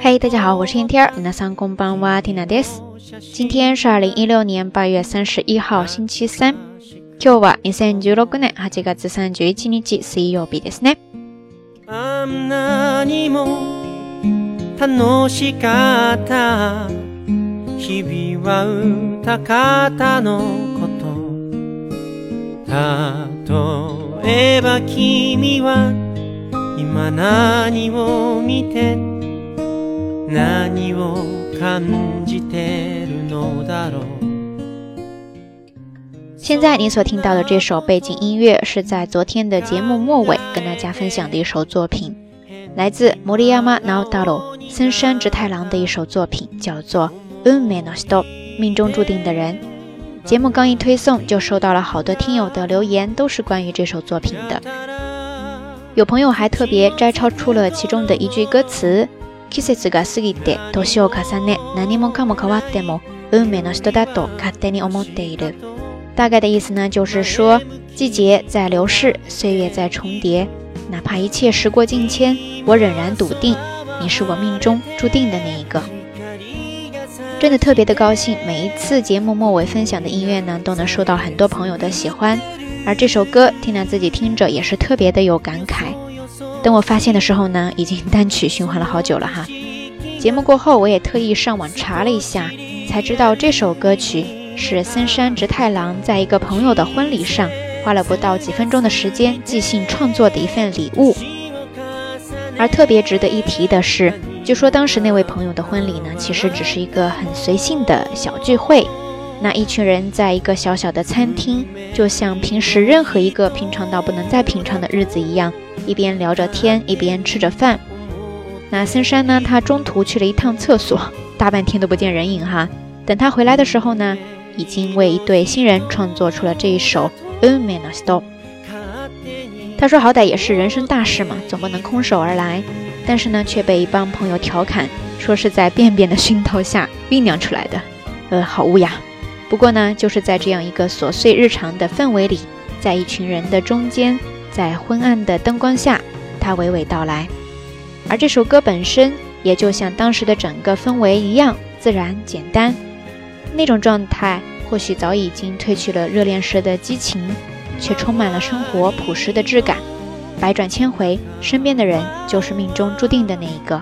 嗨、hey,，大家好，我是天天儿。皆さんこんばんは、ティナです。今天是二零一六年八月三十一号星期三。今日は二千十六年八月三十一日水曜日ですね。あんなにも楽しかった日々は歌方のこと例えば君は今何を見て现在你所听到的这首背景音乐，是在昨天的节目末尾跟大家分享的一首作品，来自摩利亚马奥达罗森山直太郎的一首作品，叫做《運命の s t o p 命中注定的人。节目刚一推送，就收到了好多听友的留言，都是关于这首作品的。有朋友还特别摘抄出了其中的一句歌词。季节が過ぎて、年を重ね、何もかも変わっても運命の人だと勝手に思っている。Tadeusz Najdzio 说：“季节在流逝，岁月在重叠，哪怕一切时过境迁，我仍然笃定，你是我命中注定的那一个。”真的特别的高兴，每一次节目末尾分享的音乐呢，都能受到很多朋友的喜欢。而这首歌，听了自己听着也是特别的有感慨。等我发现的时候呢，已经单曲循环了好久了哈。节目过后，我也特意上网查了一下，才知道这首歌曲是森山直太郎在一个朋友的婚礼上花了不到几分钟的时间即兴创作的一份礼物。而特别值得一提的是，据说当时那位朋友的婚礼呢，其实只是一个很随性的小聚会。那一群人在一个小小的餐厅，就像平时任何一个平常到不能再平常的日子一样。一边聊着天，一边吃着饭。那森山呢？他中途去了一趟厕所，大半天都不见人影哈。等他回来的时候呢，已经为一对新人创作出了这一首《Ume no s t o 他说：“好歹也是人生大事嘛，总不能空手而来。”但是呢，却被一帮朋友调侃说是在便便的熏陶下酝酿出来的。呃，好乌鸦。不过呢，就是在这样一个琐碎日常的氛围里，在一群人的中间。在昏暗的灯光下，他娓娓道来，而这首歌本身也就像当时的整个氛围一样，自然简单。那种状态或许早已经褪去了热恋时的激情，却充满了生活朴实的质感。百转千回，身边的人就是命中注定的那一个，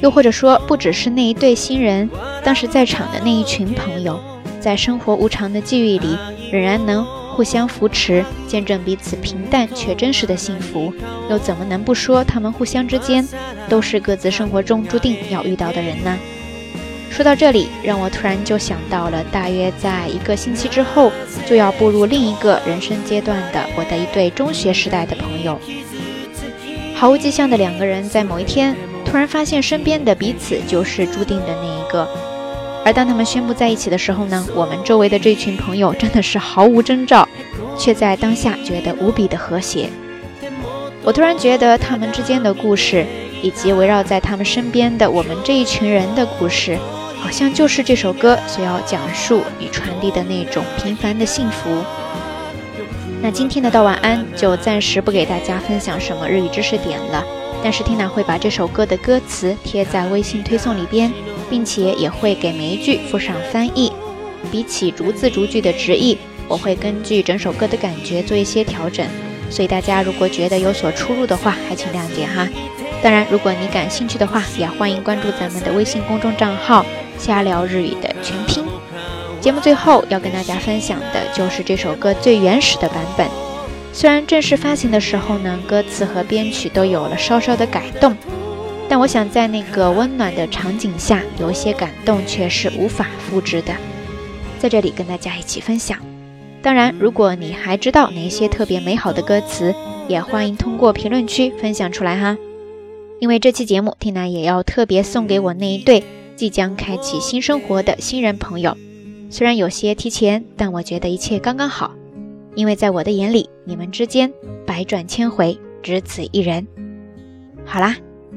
又或者说，不只是那一对新人，当时在场的那一群朋友，在生活无常的际遇里，仍然能。互相扶持，见证彼此平淡却真实的幸福，又怎么能不说他们互相之间都是各自生活中注定要遇到的人呢？说到这里，让我突然就想到了，大约在一个星期之后就要步入另一个人生阶段的我的一对中学时代的朋友。毫无迹象的两个人，在某一天突然发现身边的彼此就是注定的那一个。而当他们宣布在一起的时候呢，我们周围的这群朋友真的是毫无征兆，却在当下觉得无比的和谐。我突然觉得他们之间的故事，以及围绕在他们身边的我们这一群人的故事，好像就是这首歌所要讲述与传递的那种平凡的幸福。那今天的道晚安就暂时不给大家分享什么日语知识点了，但是 Tina 会把这首歌的歌词贴在微信推送里边。并且也会给每一句附上翻译。比起逐字逐句的直译，我会根据整首歌的感觉做一些调整。所以大家如果觉得有所出入的话，还请谅解哈。当然，如果你感兴趣的话，也欢迎关注咱们的微信公众账号“瞎聊日语”的全拼。节目最后要跟大家分享的就是这首歌最原始的版本。虽然正式发行的时候呢，歌词和编曲都有了稍稍的改动。但我想，在那个温暖的场景下，有一些感动却是无法复制的。在这里跟大家一起分享。当然，如果你还知道哪些特别美好的歌词，也欢迎通过评论区分享出来哈。因为这期节目，缇娜也要特别送给我那一对即将开启新生活的新人朋友。虽然有些提前，但我觉得一切刚刚好。因为在我的眼里，你们之间百转千回，只此一人。好啦。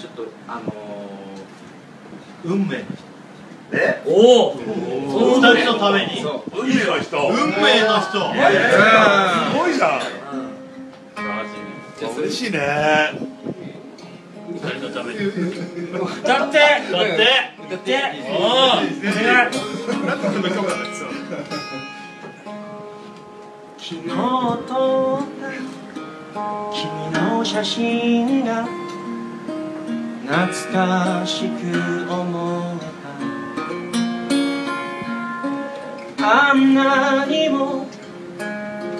ちょっとあのー、運命の人えおおその二人のために運命の人運命の人、すごいじゃん、素晴らしい嬉しいね二人のために歌って歌って歌っておお何でこ昨日撮った君の写真が懐かしく思えたあんなにも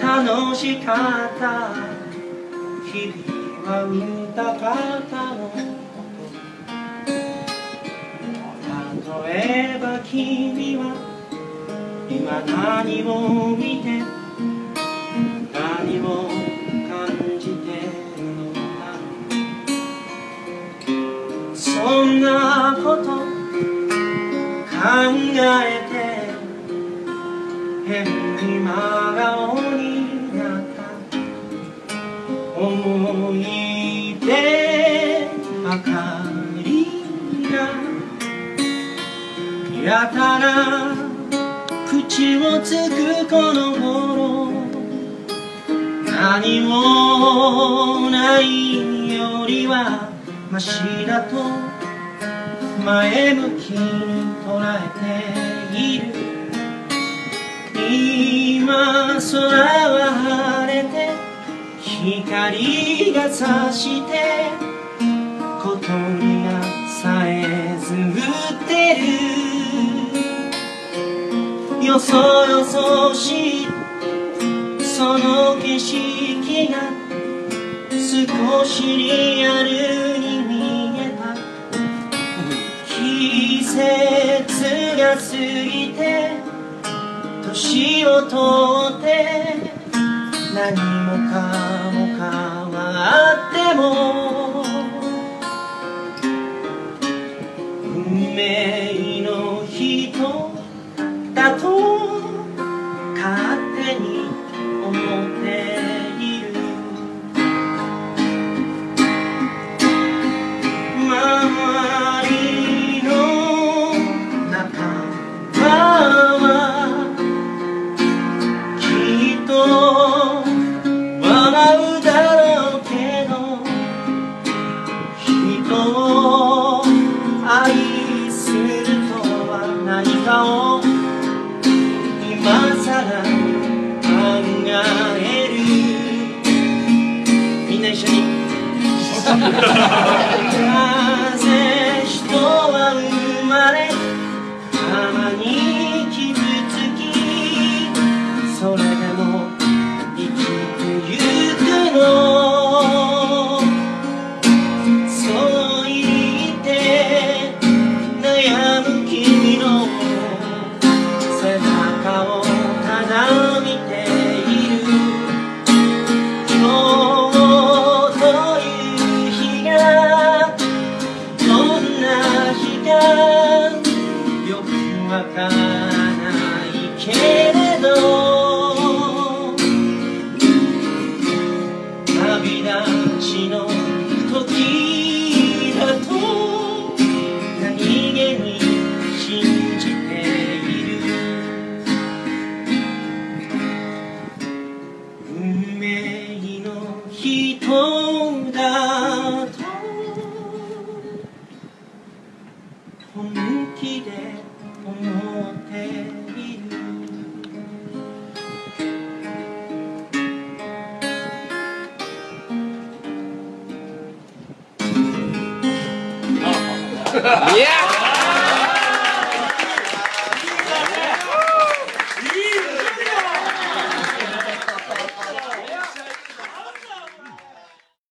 楽しかった日々はた方のこと例えば君は今何を見てそんなこと考えて変に真顔になった思い出ばかりがやたら口をつくこの頃何もないよりはマシだと前向きに捉えている今空は晴れて光が差して小鳥がさえずってるよそよそしいその景色が少しリアル節が過ぎて年をとって何もかも変わっても運命えるみんな一緒にがよくわからないけれど yeah.